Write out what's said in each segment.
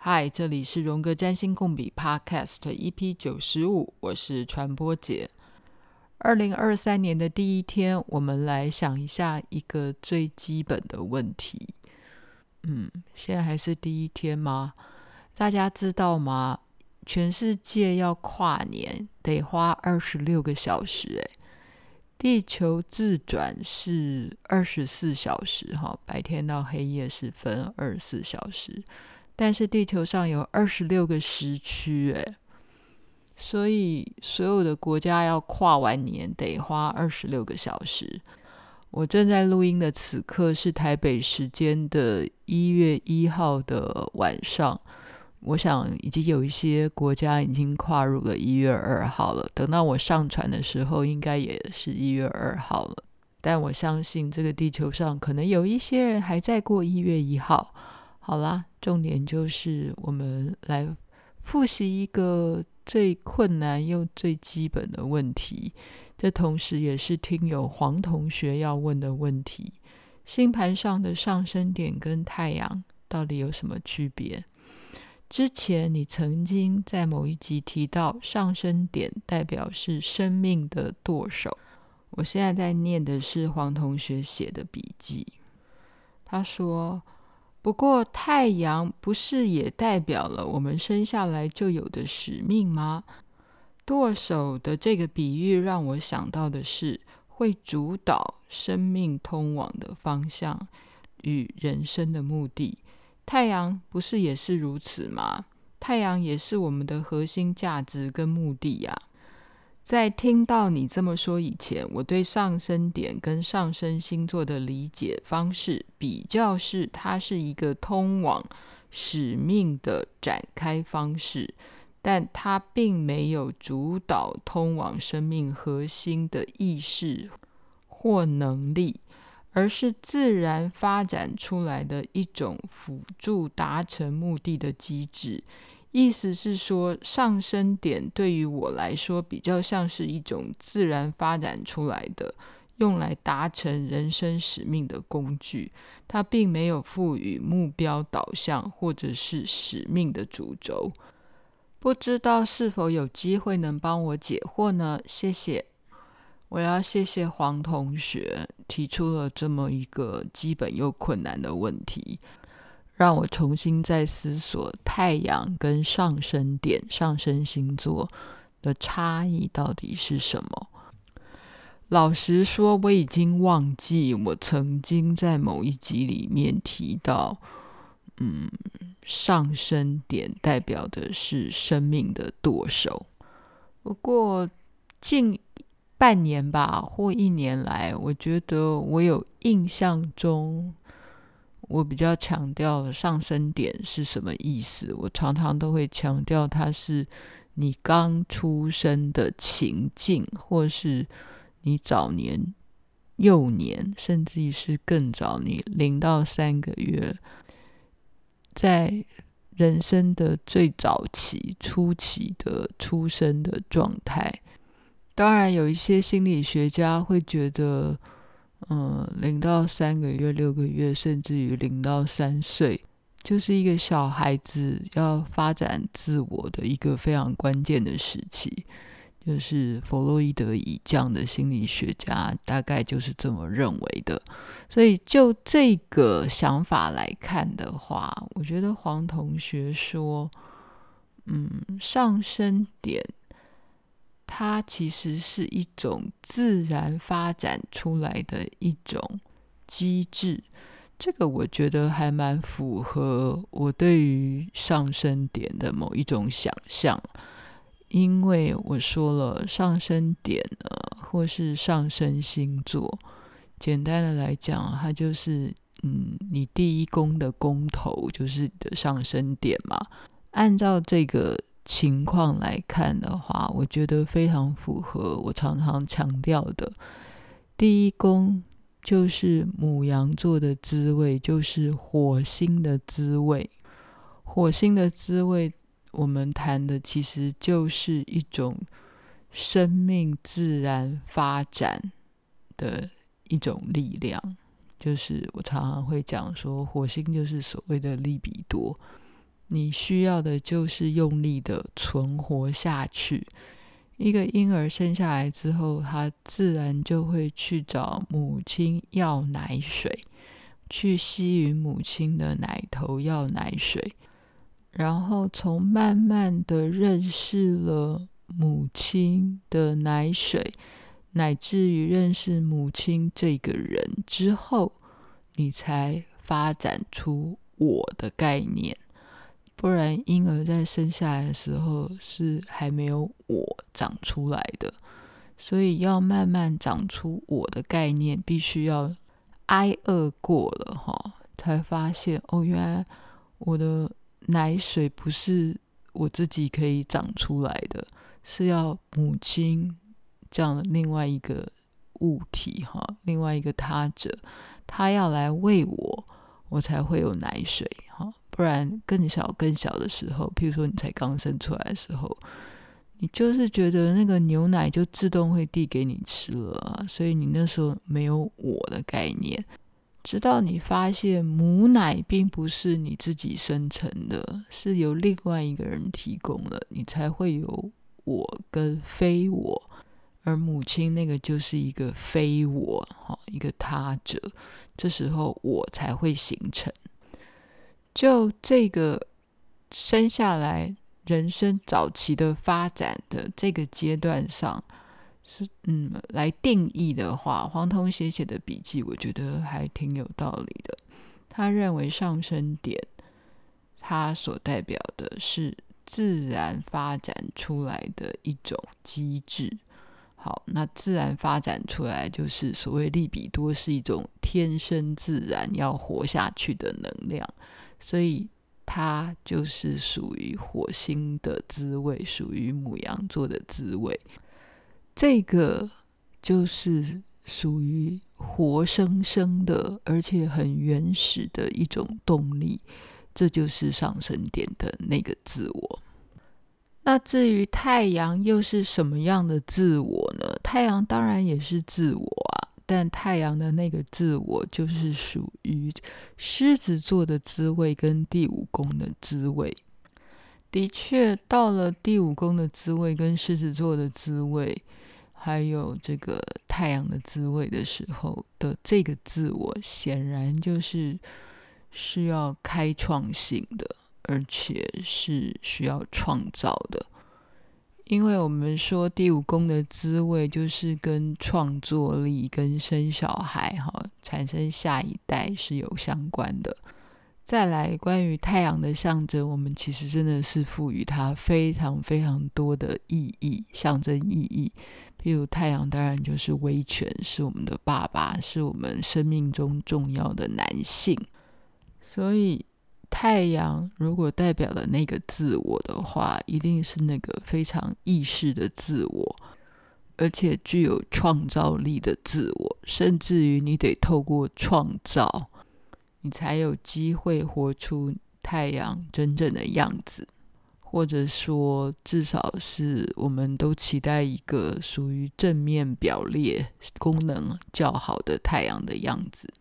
嗨，这里是荣格占星共笔 Podcast EP 九十五，我是传播姐。二零二三年的第一天，我们来想一下一个最基本的问题。嗯，现在还是第一天吗？大家知道吗？全世界要跨年得花二十六个小时，哎，地球自转是二十四小时，哈，白天到黑夜是分二十四小时。但是地球上有二十六个时区，诶，所以所有的国家要跨完年得花二十六个小时。我正在录音的此刻是台北时间的一月一号的晚上，我想已经有一些国家已经跨入了一月二号了。等到我上传的时候，应该也是一月二号了。但我相信这个地球上可能有一些人还在过一月一号。好啦，重点就是我们来复习一个最困难又最基本的问题，这同时也是听友黄同学要问的问题：星盘上的上升点跟太阳到底有什么区别？之前你曾经在某一集提到，上升点代表是生命的舵手。我现在在念的是黄同学写的笔记，他说。不过，太阳不是也代表了我们生下来就有的使命吗？舵手的这个比喻让我想到的是，会主导生命通往的方向与人生的目的。太阳不是也是如此吗？太阳也是我们的核心价值跟目的呀。在听到你这么说以前，我对上升点跟上升星座的理解方式比较是，它是一个通往使命的展开方式，但它并没有主导通往生命核心的意识或能力，而是自然发展出来的一种辅助达成目的的机制。意思是说，上升点对于我来说比较像是一种自然发展出来的，用来达成人生使命的工具。它并没有赋予目标导向或者是使命的主轴。不知道是否有机会能帮我解惑呢？谢谢。我要谢谢黄同学提出了这么一个基本又困难的问题。让我重新再思索太阳跟上升点、上升星座的差异到底是什么？老实说，我已经忘记我曾经在某一集里面提到，嗯，上升点代表的是生命的舵手。不过近半年吧，或一年来，我觉得我有印象中。我比较强调上升点是什么意思？我常常都会强调，它是你刚出生的情境，或是你早年、幼年，甚至于是更早，你零到三个月，在人生的最早期、初期的出生的状态。当然，有一些心理学家会觉得。嗯，零到三个月、六个月，甚至于零到三岁，就是一个小孩子要发展自我的一个非常关键的时期。就是弗洛伊德以这样的心理学家大概就是这么认为的。所以就这个想法来看的话，我觉得黄同学说，嗯，上升点。它其实是一种自然发展出来的一种机制，这个我觉得还蛮符合我对于上升点的某一种想象。因为我说了，上升点呢，或是上升星座，简单的来讲，它就是嗯，你第一宫的宫头就是你的上升点嘛。按照这个。情况来看的话，我觉得非常符合我常常强调的。第一宫就是牡羊座的滋味，就是火星的滋味。火星的滋味，我们谈的其实就是一种生命自然发展的一种力量。就是我常常会讲说，火星就是所谓的利比多。你需要的就是用力的存活下去。一个婴儿生下来之后，他自然就会去找母亲要奶水，去吸吮母亲的奶头要奶水，然后从慢慢的认识了母亲的奶水，乃至于认识母亲这个人之后，你才发展出我的概念。不然，婴儿在生下来的时候是还没有我长出来的，所以要慢慢长出我的概念，必须要挨饿过了哈，才发现哦，原来我的奶水不是我自己可以长出来的，是要母亲这样的另外一个物体哈，另外一个他者，他要来喂我，我才会有奶水不然更小更小的时候，譬如说你才刚生出来的时候，你就是觉得那个牛奶就自动会递给你吃了啊，所以你那时候没有我的概念。直到你发现母奶并不是你自己生成的，是由另外一个人提供了，你才会有我跟非我，而母亲那个就是一个非我，哈，一个他者，这时候我才会形成。就这个生下来人生早期的发展的这个阶段上，是嗯来定义的话，黄铜写写的笔记，我觉得还挺有道理的。他认为上升点，它所代表的是自然发展出来的一种机制。好，那自然发展出来就是所谓利比多，是一种天生自然要活下去的能量。所以它就是属于火星的滋味，属于母羊座的滋味。这个就是属于活生生的，而且很原始的一种动力。这就是上升点的那个自我。那至于太阳又是什么样的自我呢？太阳当然也是自我啊。但太阳的那个自我，就是属于狮子座的滋味跟第五宫的滋味。的确，到了第五宫的滋味跟狮子座的滋味，还有这个太阳的滋味的时候的这个自我，显然就是是要开创性的，而且是需要创造的。因为我们说第五宫的滋味就是跟创作力、跟生小孩、哈产生下一代是有相关的。再来，关于太阳的象征，我们其实真的是赋予它非常非常多的意义、象征意义。譬如太阳，当然就是威权，是我们的爸爸，是我们生命中重要的男性，所以。太阳如果代表了那个自我的话，一定是那个非常意识的自我，而且具有创造力的自我，甚至于你得透过创造，你才有机会活出太阳真正的样子，或者说，至少是我们都期待一个属于正面表列、功能较好的太阳的样子。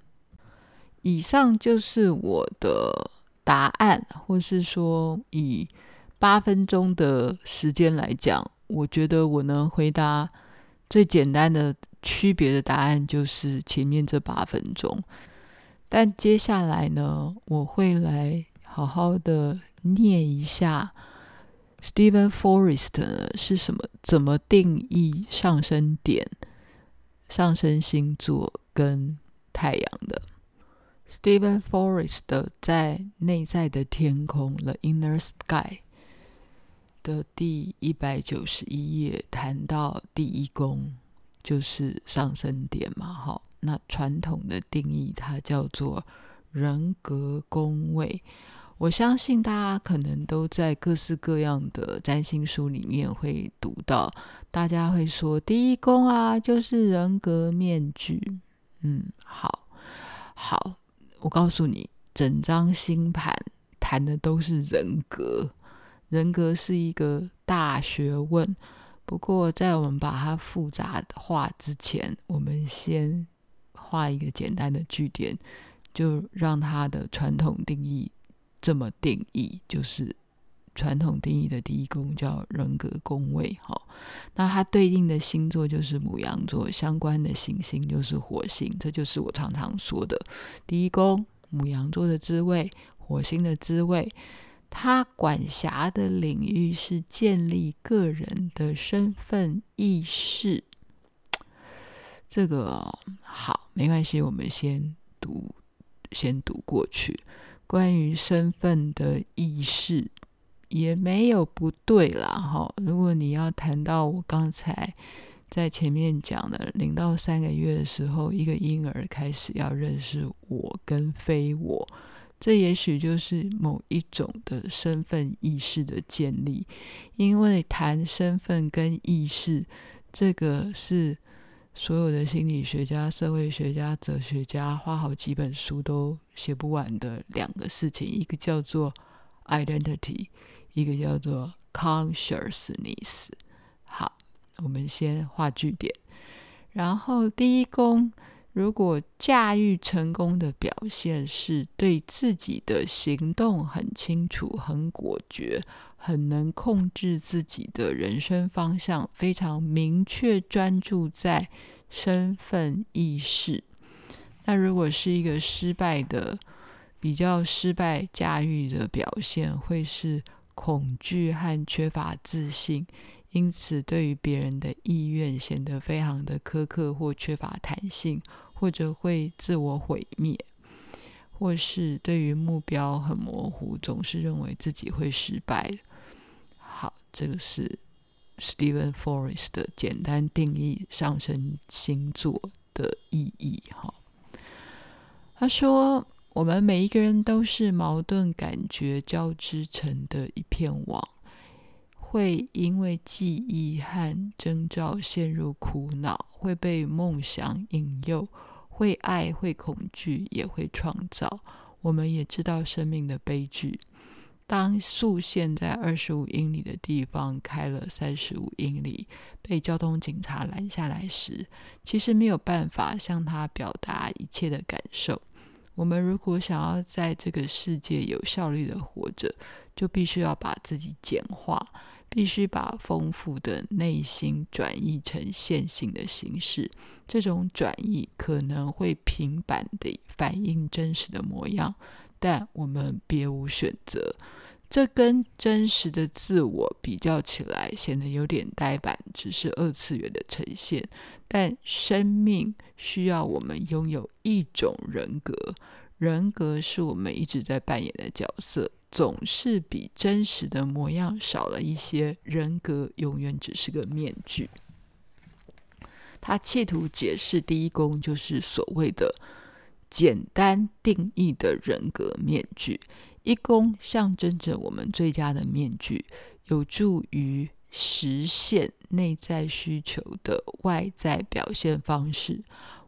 以上就是我的。答案，或是说以八分钟的时间来讲，我觉得我能回答最简单的区别的答案就是前面这八分钟。但接下来呢，我会来好好的念一下 Steven Forrest 是什么，怎么定义上升点、上升星座跟太阳的。Stephen Forrest 的在内在的天空 The Inner Sky 的第一百九十一页谈到第一宫就是上升点嘛，好，那传统的定义它叫做人格宫位。我相信大家可能都在各式各样的占星书里面会读到，大家会说第一宫啊就是人格面具。嗯，好，好。我告诉你，整张星盘谈的都是人格，人格是一个大学问。不过，在我们把它复杂化之前，我们先画一个简单的句点，就让它的传统定义这么定义，就是传统定义的第一宫叫人格宫位。哈，那它对应的星座就是母羊座，相关的行星就是火星。这就是我常常说的第一宫，母羊座的滋味，火星的滋味。它管辖的领域是建立个人的身份意识。这个、好，没关系，我们先读，先读过去。关于身份的意识也没有不对啦，哈。如果你要谈到我刚才在前面讲的零到三个月的时候，一个婴儿开始要认识我跟非我。这也许就是某一种的身份意识的建立，因为谈身份跟意识，这个是所有的心理学家、社会学家、哲学家花好几本书都写不完的两个事情，一个叫做 identity，一个叫做 consciousness。好，我们先画句点，然后第一宫。如果驾驭成功的表现是对自己的行动很清楚、很果决、很能控制自己的人生方向，非常明确专注在身份意识。那如果是一个失败的、比较失败驾驭的表现，会是恐惧和缺乏自信，因此对于别人的意愿显得非常的苛刻或缺乏弹性。或者会自我毁灭，或是对于目标很模糊，总是认为自己会失败。好，这个是 Steven Forrest 的简单定义上升星座的意义。哈，他说：“我们每一个人都是矛盾感觉交织成的一片网，会因为记忆和征兆陷入苦恼，会被梦想引诱。”会爱，会恐惧，也会创造。我们也知道生命的悲剧。当速限在二十五英里的地方开了三十五英里，被交通警察拦下来时，其实没有办法向他表达一切的感受。我们如果想要在这个世界有效率的活着，就必须要把自己简化。必须把丰富的内心转译成线性的形式。这种转译可能会平板地反映真实的模样，但我们别无选择。这跟真实的自我比较起来，显得有点呆板，只是二次元的呈现。但生命需要我们拥有一种人格，人格是我们一直在扮演的角色。总是比真实的模样少了一些，人格永远只是个面具。他企图解释第一宫就是所谓的简单定义的人格面具，一宫象征着我们最佳的面具，有助于实现内在需求的外在表现方式。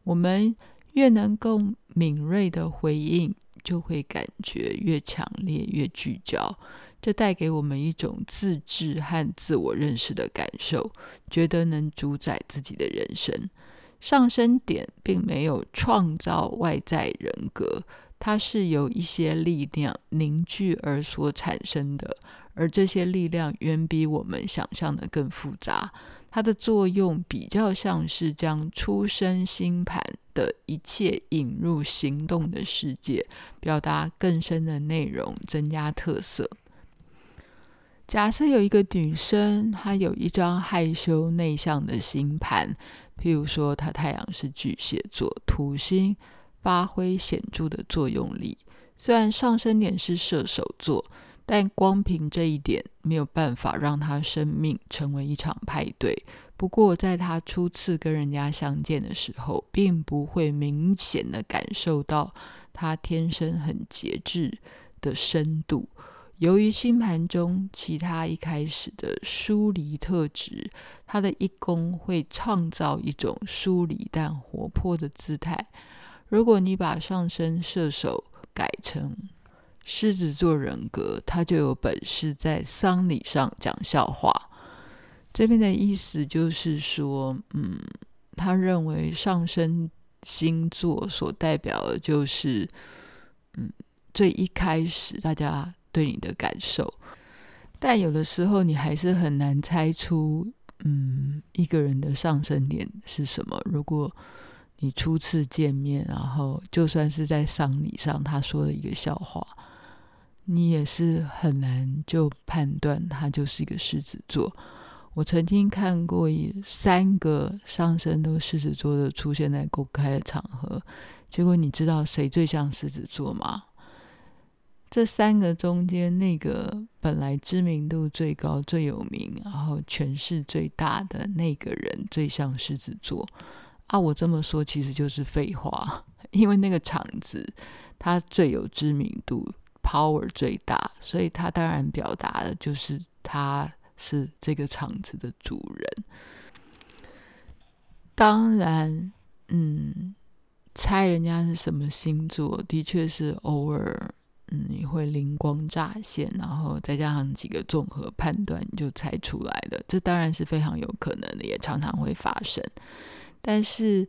我们越能够敏锐的回应。就会感觉越强烈、越聚焦，这带给我们一种自治和自我认识的感受，觉得能主宰自己的人生。上升点并没有创造外在人格，它是由一些力量凝聚而所产生的，而这些力量远比我们想象的更复杂。它的作用比较像是将出生星盘的一切引入行动的世界，表达更深的内容，增加特色。假设有一个女生，她有一张害羞内向的星盘，譬如说她太阳是巨蟹座，土星发挥显著的作用力，虽然上升点是射手座。但光凭这一点没有办法让他生命成为一场派对。不过，在他初次跟人家相见的时候，并不会明显的感受到他天生很节制的深度。由于星盘中其他一开始的疏离特质，他的一宫会创造一种疏离但活泼的姿态。如果你把上升射手改成狮子座人格，他就有本事在丧礼上讲笑话。这边的意思就是说，嗯，他认为上升星座所代表的就是，嗯，最一开始大家对你的感受。但有的时候，你还是很难猜出，嗯，一个人的上升点是什么。如果你初次见面，然后就算是在丧礼上，他说了一个笑话，你也是很难就判断他就是一个狮子座。我曾经看过一三个上升都狮子座的出现在公开的场合，结果你知道谁最像狮子座吗？这三个中间，那个本来知名度最高、最有名，然后权势最大的那个人，最像狮子座啊！我这么说其实就是废话，因为那个场子它最有知名度，power 最大，所以他当然表达的就是他是这个场子的主人。当然，嗯，猜人家是什么星座，的确是偶尔。嗯，你会灵光乍现，然后再加上几个综合判断，你就猜出来了。这当然是非常有可能的，也常常会发生。但是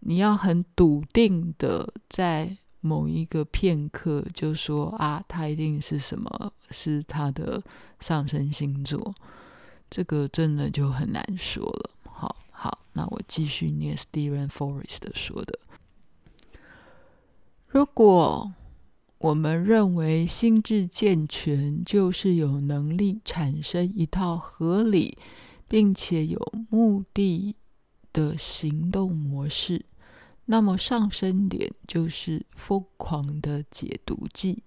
你要很笃定的在某一个片刻就说啊，他一定是什么，是他的上升星座，这个真的就很难说了。好，好，那我继续念 Steven Forrest 说的，如果。我们认为心智健全就是有能力产生一套合理并且有目的的行动模式，那么上升点就是疯狂的解读剂。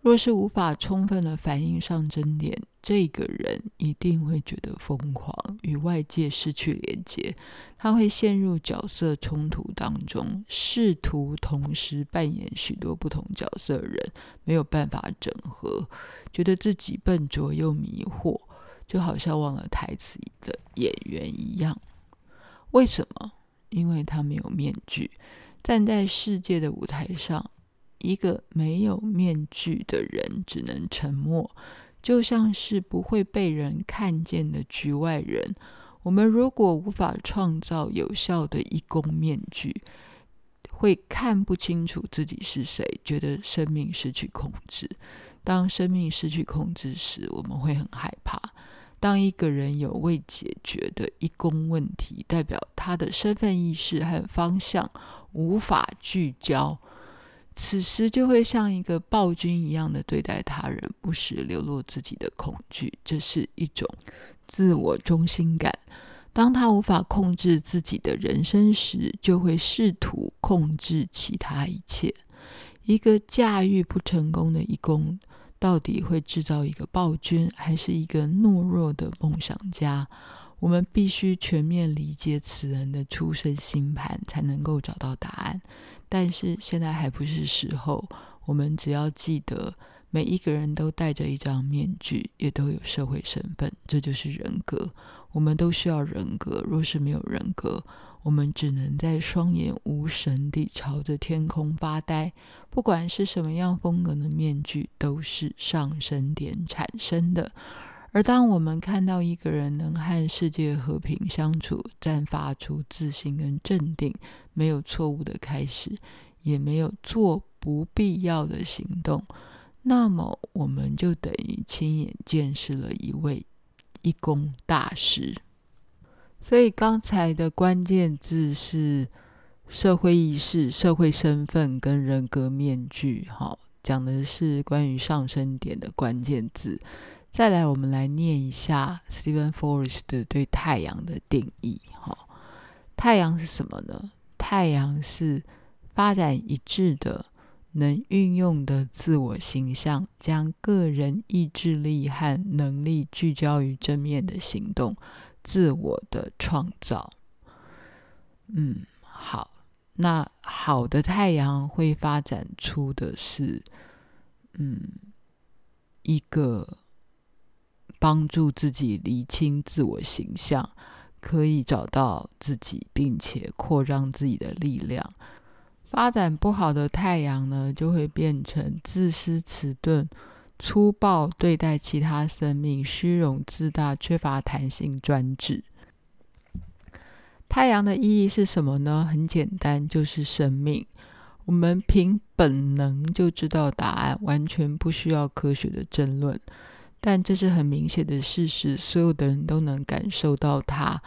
若是无法充分的反映上升点，这个人一定会觉得疯狂，与外界失去连接。他会陷入角色冲突当中，试图同时扮演许多不同角色的人，没有办法整合，觉得自己笨拙又迷惑，就好像忘了台词的演员一样。为什么？因为他没有面具，站在世界的舞台上。一个没有面具的人只能沉默，就像是不会被人看见的局外人。我们如果无法创造有效的一公面具，会看不清楚自己是谁，觉得生命失去控制。当生命失去控制时，我们会很害怕。当一个人有未解决的一公问题，代表他的身份意识和方向无法聚焦。此时就会像一个暴君一样的对待他人，不时流露自己的恐惧，这是一种自我中心感。当他无法控制自己的人生时，就会试图控制其他一切。一个驾驭不成功的义工，到底会制造一个暴君，还是一个懦弱的梦想家？我们必须全面理解此人的出生星盘，才能够找到答案。但是现在还不是时候。我们只要记得，每一个人都戴着一张面具，也都有社会身份，这就是人格。我们都需要人格。若是没有人格，我们只能在双眼无神地朝着天空发呆。不管是什么样风格的面具，都是上升点产生的。而当我们看到一个人能和世界和平相处，散发出自信跟镇定，没有错误的开始，也没有做不必要的行动，那么我们就等于亲眼见识了一位一公大师。所以刚才的关键字是社会意识、社会身份跟人格面具。好，讲的是关于上升点的关键字。再来，我们来念一下 Steven Forrest 对太阳的定义。哈，太阳是什么呢？太阳是发展一致的、能运用的自我形象，将个人意志力和能力聚焦于正面的行动，自我的创造。嗯，好，那好的太阳会发展出的是，嗯，一个。帮助自己厘清自我形象，可以找到自己，并且扩张自己的力量。发展不好的太阳呢，就会变成自私、迟钝、粗暴对待其他生命、虚荣、自大、缺乏弹性、专制。太阳的意义是什么呢？很简单，就是生命。我们凭本能就知道答案，完全不需要科学的争论。但这是很明显的事实，所有的人都能感受到它。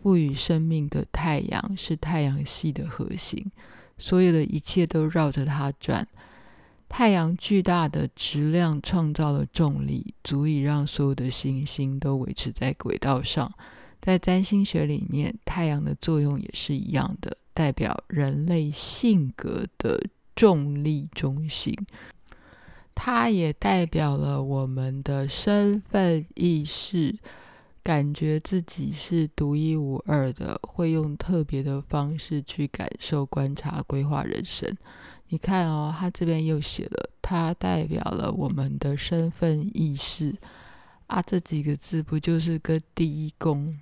赋予生命的太阳是太阳系的核心，所有的一切都绕着它转。太阳巨大的质量创造了重力，足以让所有的行星都维持在轨道上。在占星学里面，太阳的作用也是一样的，代表人类性格的重力中心。它也代表了我们的身份意识，感觉自己是独一无二的，会用特别的方式去感受、观察、规划人生。你看哦，他这边又写了，它代表了我们的身份意识啊，这几个字不就是跟第一宫，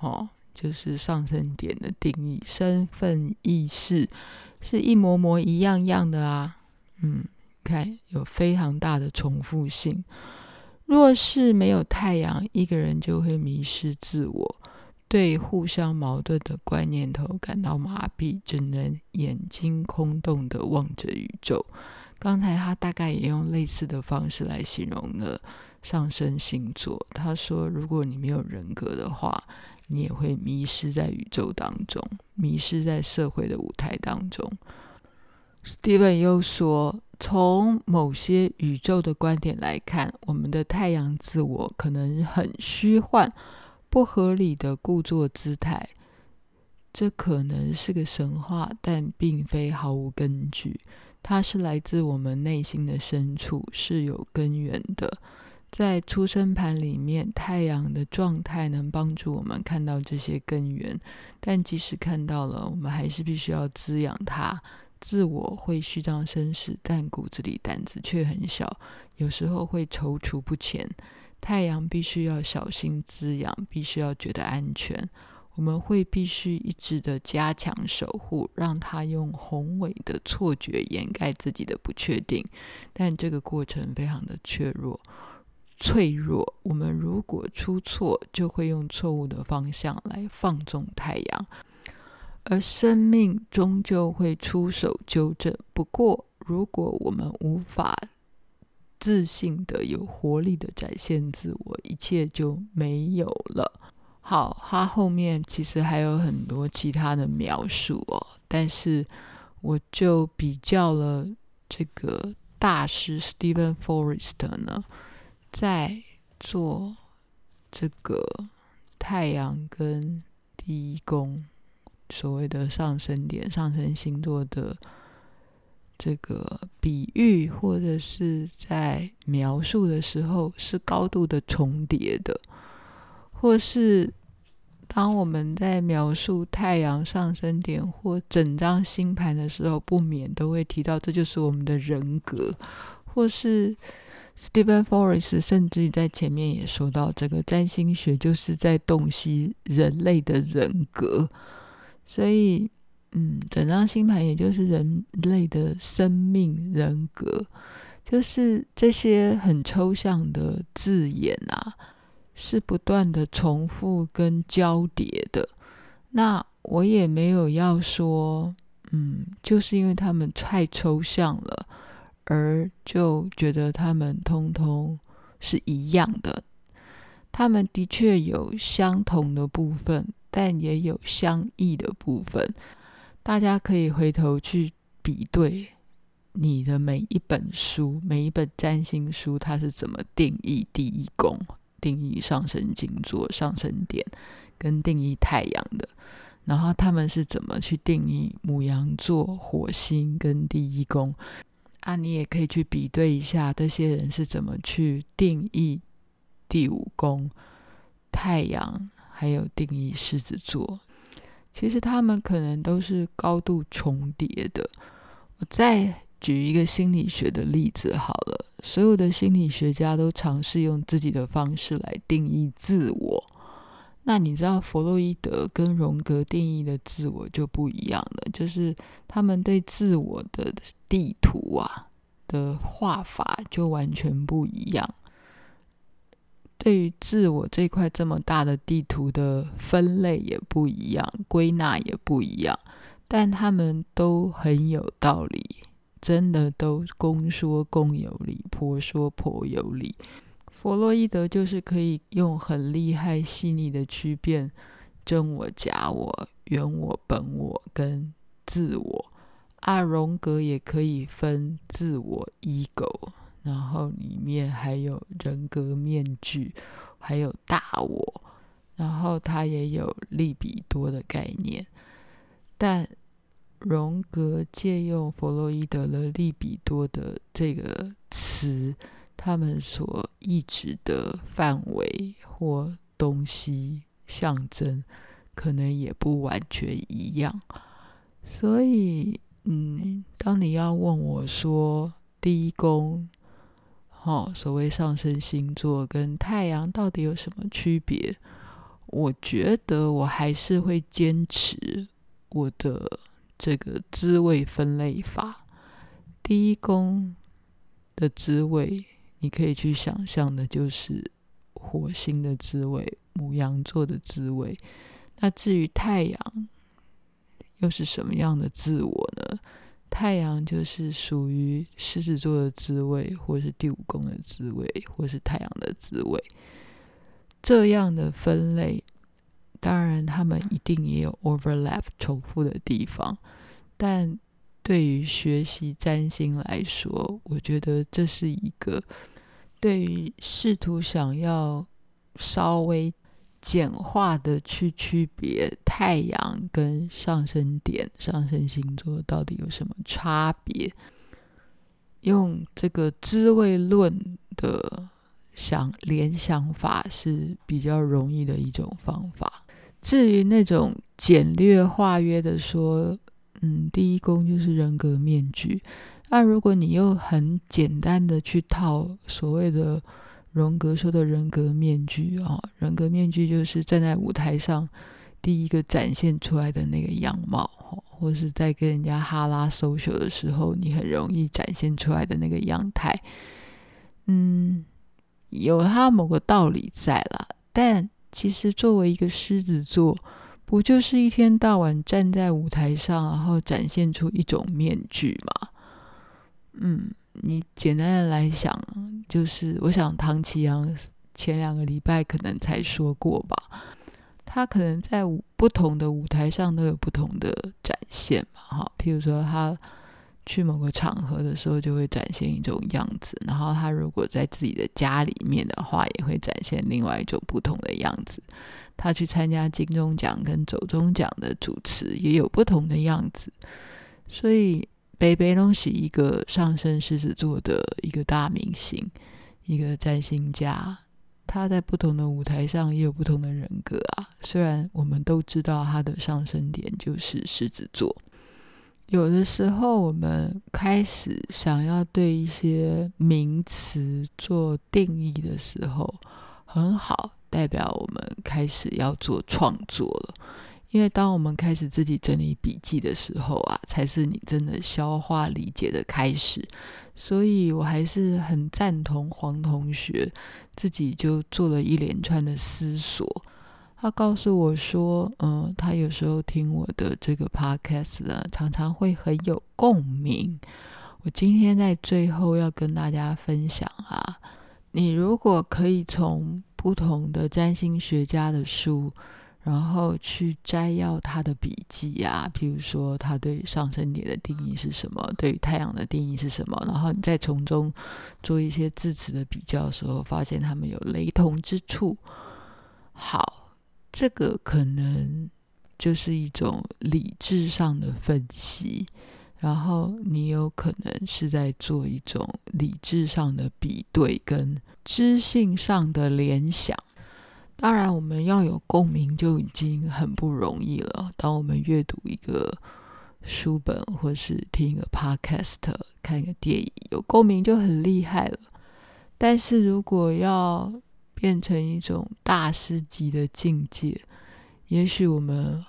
哦，就是上升点的定义，身份意识是一模模一样样的啊，嗯，看有非常大的重复性。若是没有太阳，一个人就会迷失自我。对互相矛盾的观念头感到麻痹，只能眼睛空洞地望着宇宙。刚才他大概也用类似的方式来形容了上升星座。他说：“如果你没有人格的话，你也会迷失在宇宙当中，迷失在社会的舞台当中。” Steven 又说：“从某些宇宙的观点来看，我们的太阳自我可能很虚幻。”不合理的故作姿态，这可能是个神话，但并非毫无根据。它是来自我们内心的深处，是有根源的。在出生盘里面，太阳的状态能帮助我们看到这些根源，但即使看到了，我们还是必须要滋养它。自我会虚张声势，但骨子里胆子却很小，有时候会踌躇不前。太阳必须要小心滋养，必须要觉得安全。我们会必须一直的加强守护，让它用宏伟的错觉掩盖自己的不确定。但这个过程非常的脆弱，脆弱。我们如果出错，就会用错误的方向来放纵太阳，而生命终究会出手纠正。不过，如果我们无法自信的、有活力的展现自我，一切就没有了。好，他后面其实还有很多其他的描述哦，但是我就比较了这个大师 Steven Forrest 呢，在做这个太阳跟第一宫所谓的上升点、上升星座的。这个比喻或者是在描述的时候是高度的重叠的，或是当我们在描述太阳上升点或整张星盘的时候，不免都会提到这就是我们的人格，或是 Stephen Forrest 甚至在前面也说到，这个占星学就是在洞悉人类的人格，所以。嗯，整张星盘也就是人类的生命人格，就是这些很抽象的字眼啊，是不断的重复跟交叠的。那我也没有要说，嗯，就是因为他们太抽象了，而就觉得他们通通是一样的。他们的确有相同的部分，但也有相异的部分。大家可以回头去比对你的每一本书，每一本占星书，它是怎么定义第一宫、定义上升星座、上升点跟定义太阳的，然后他们是怎么去定义牡羊座、火星跟第一宫啊？你也可以去比对一下这些人是怎么去定义第五宫、太阳，还有定义狮子座。其实他们可能都是高度重叠的。我再举一个心理学的例子好了，所有的心理学家都尝试用自己的方式来定义自我。那你知道弗洛伊德跟荣格定义的自我就不一样了，就是他们对自我的地图啊的画法就完全不一样。对于自我这块这么大的地图的分类也不一样，归纳也不一样，但他们都很有道理。真的都公说公有理，婆说婆有理。弗洛伊德就是可以用很厉害细腻的区辨真我、假我、原我、本我跟自我。阿，荣格也可以分自我、ego，然后里面还有人格面具，还有大我，然后他也有利比多的概念。但荣格借用弗洛伊德的利比多的这个词。他们所意指的范围或东西象征，可能也不完全一样。所以，嗯，当你要问我说第一宫，哦，所谓上升星座跟太阳到底有什么区别？我觉得我还是会坚持我的这个滋味分类法。第一宫的滋味。你可以去想象的，就是火星的滋味，牡羊座的滋味。那至于太阳，又是什么样的自我呢？太阳就是属于狮子座的滋味，或是第五宫的滋味，或是太阳的滋味。这样的分类，当然他们一定也有 overlap 重复的地方，但。对于学习占星来说，我觉得这是一个对于试图想要稍微简化的去区别太阳跟上升点、上升星座到底有什么差别，用这个知味论的想联想法是比较容易的一种方法。至于那种简略化约的说，嗯，第一宫就是人格面具。那如果你又很简单的去套所谓的荣格说的人格面具啊，人格面具就是站在舞台上第一个展现出来的那个样貌，或是在跟人家哈拉 social 的时候，你很容易展现出来的那个样态。嗯，有它某个道理在啦，但其实作为一个狮子座。不就是一天到晚站在舞台上，然后展现出一种面具吗？嗯，你简单的来想，就是我想唐綺阳前两个礼拜可能才说过吧，他可能在不同的舞台上都有不同的展现嘛，哈，譬如说他去某个场合的时候就会展现一种样子，然后他如果在自己的家里面的话，也会展现另外一种不同的样子。他去参加金钟奖跟走钟奖的主持也有不同的样子，所以北北龙是一个上升狮子座的一个大明星，一个占星家，他在不同的舞台上也有不同的人格啊。虽然我们都知道他的上升点就是狮子座，有的时候我们开始想要对一些名词做定义的时候，很好。代表我们开始要做创作了，因为当我们开始自己整理笔记的时候啊，才是你真的消化理解的开始。所以我还是很赞同黄同学自己就做了一连串的思索。他告诉我说，嗯，他有时候听我的这个 podcast 呢，常常会很有共鸣。我今天在最后要跟大家分享啊，你如果可以从不同的占星学家的书，然后去摘要他的笔记啊，比如说他对上升点的定义是什么，对于太阳的定义是什么，然后你再从中做一些字词的比较的时候，发现他们有雷同之处。好，这个可能就是一种理智上的分析。然后你有可能是在做一种理智上的比对跟知性上的联想。当然，我们要有共鸣就已经很不容易了。当我们阅读一个书本，或是听一个 podcast、看一个电影，有共鸣就很厉害了。但是如果要变成一种大师级的境界，也许我们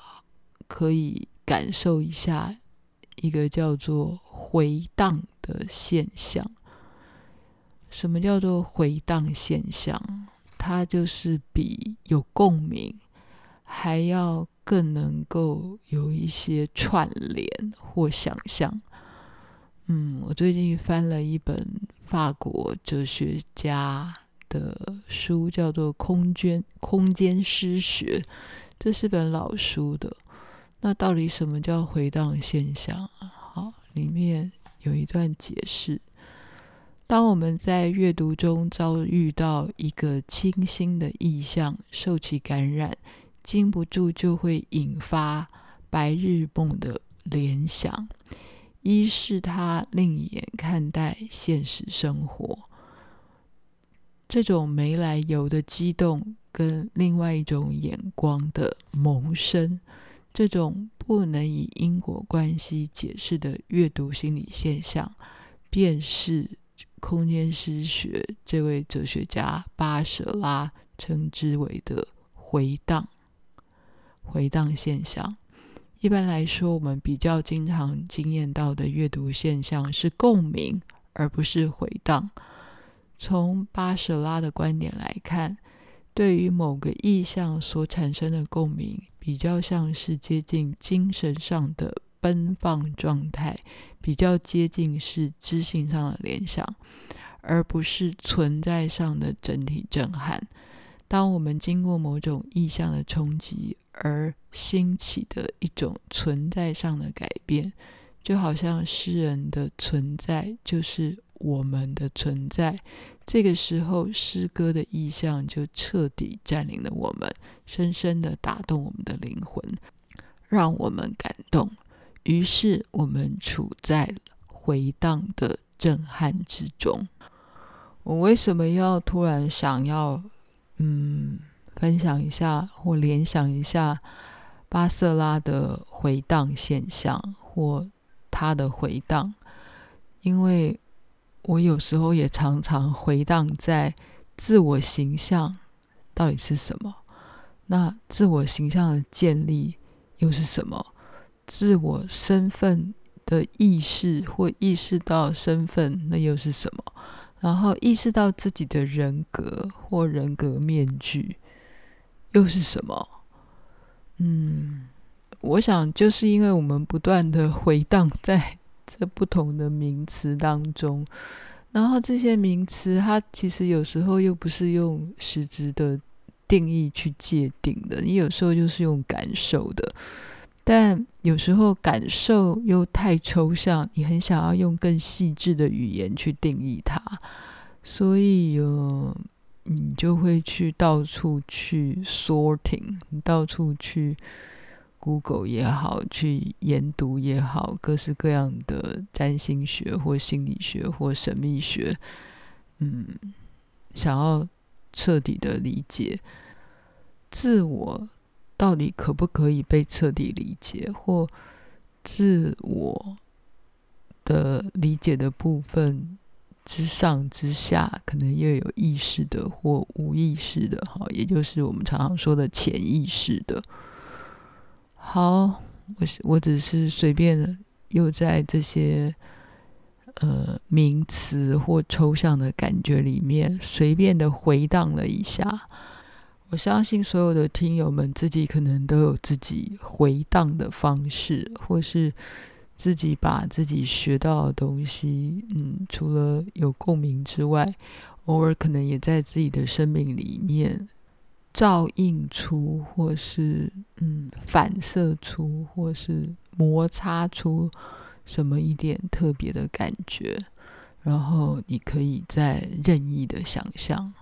可以感受一下。一个叫做回荡的现象。什么叫做回荡现象？它就是比有共鸣还要更能够有一些串联或想象。嗯，我最近翻了一本法国哲学家的书，叫做《空间空间诗学》，这是本老书的。那到底什么叫回荡现象啊？好，里面有一段解释：当我们在阅读中遭遇到一个清新的意象，受其感染，禁不住就会引发白日梦的联想。一是他另眼看待现实生活，这种没来由的激动，跟另外一种眼光的萌生，这种不能以因果关系解释的阅读心理现象，便是空间诗学这位哲学家巴舍拉称之为的回荡，回荡现象。一般来说，我们比较经常经验到的阅读现象是共鸣，而不是回荡。从巴舍拉的观点来看，对于某个意象所产生的共鸣，比较像是接近精神上的奔放状态，比较接近是知性上的联想，而不是存在上的整体震撼。当我们经过某种意象的冲击，而兴起的一种存在上的改变，就好像诗人的存在就是我们的存在。这个时候，诗歌的意象就彻底占领了我们，深深地打动我们的灵魂，让我们感动。于是，我们处在回荡的震撼之中。我为什么要突然想要，嗯，分享一下或联想一下巴瑟拉的回荡现象或他的回荡，因为我有时候也常常回荡在自我形象到底是什么？那自我形象的建立又是什么？自我身份的意识或意识到身份，那又是什么？然后意识到自己的人格或人格面具。又是什么？嗯，我想就是因为我们不断的回荡在 这不同的名词当中，然后这些名词它其实有时候又不是用实质的定义去界定的，你有时候就是用感受的，但有时候感受又太抽象，你很想要用更细致的语言去定义它，所以呃。你就会去到处去 sorting，你到处去 Google 也好，去研读也好，各式各样的占星学或心理学或神秘学，嗯，想要彻底的理解自我到底可不可以被彻底理解，或自我的理解的部分。之上之下，可能又有意识的或无意识的，哈，也就是我们常常说的潜意识的。好，我是我只是随便，又在这些呃名词或抽象的感觉里面随便的回荡了一下。我相信所有的听友们自己可能都有自己回荡的方式，或是。自己把自己学到的东西，嗯，除了有共鸣之外，偶尔可能也在自己的生命里面照映出，或是嗯反射出，或是摩擦出什么一点特别的感觉，然后你可以再任意的想象，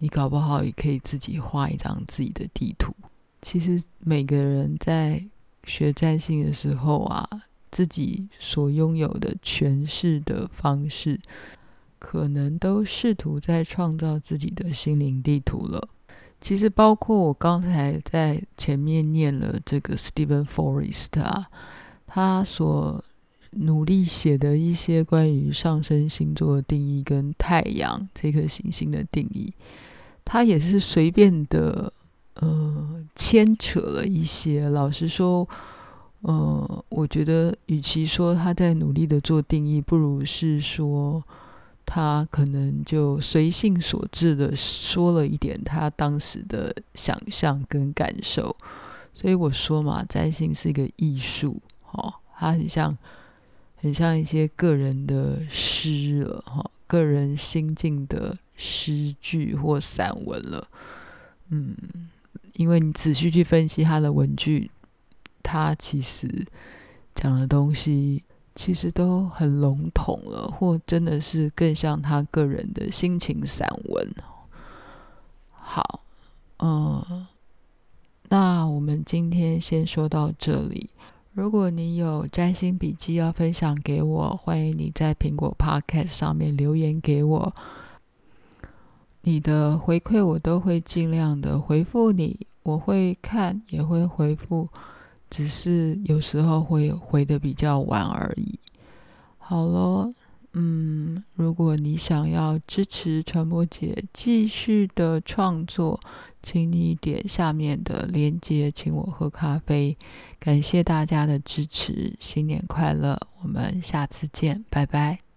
你搞不好也可以自己画一张自己的地图。其实每个人在学占星的时候啊。自己所拥有的诠释的方式，可能都试图在创造自己的心灵地图了。其实，包括我刚才在前面念了这个 Steven Forrest 啊，他所努力写的一些关于上升星座的定义跟太阳这颗行星的定义，他也是随便的呃牵扯了一些。老实说。呃，我觉得，与其说他在努力的做定义，不如是说他可能就随性所致的说了一点他当时的想象跟感受。所以我说嘛，占星是一个艺术，哦，它很像很像一些个人的诗了哈，个人心境的诗句或散文了。嗯，因为你仔细去分析他的文句，他其实讲的东西其实都很笼统了，或真的是更像他个人的心情散文。好，嗯，那我们今天先说到这里。如果你有占星笔记要分享给我，欢迎你在苹果 Podcast 上面留言给我。你的回馈我都会尽量的回复你，我会看也会回复，只是有时候会回的比较晚而已。好咯，嗯，如果你想要支持传播姐继续的创作，请你点下面的链接，请我喝咖啡。感谢大家的支持，新年快乐！我们下次见，拜拜。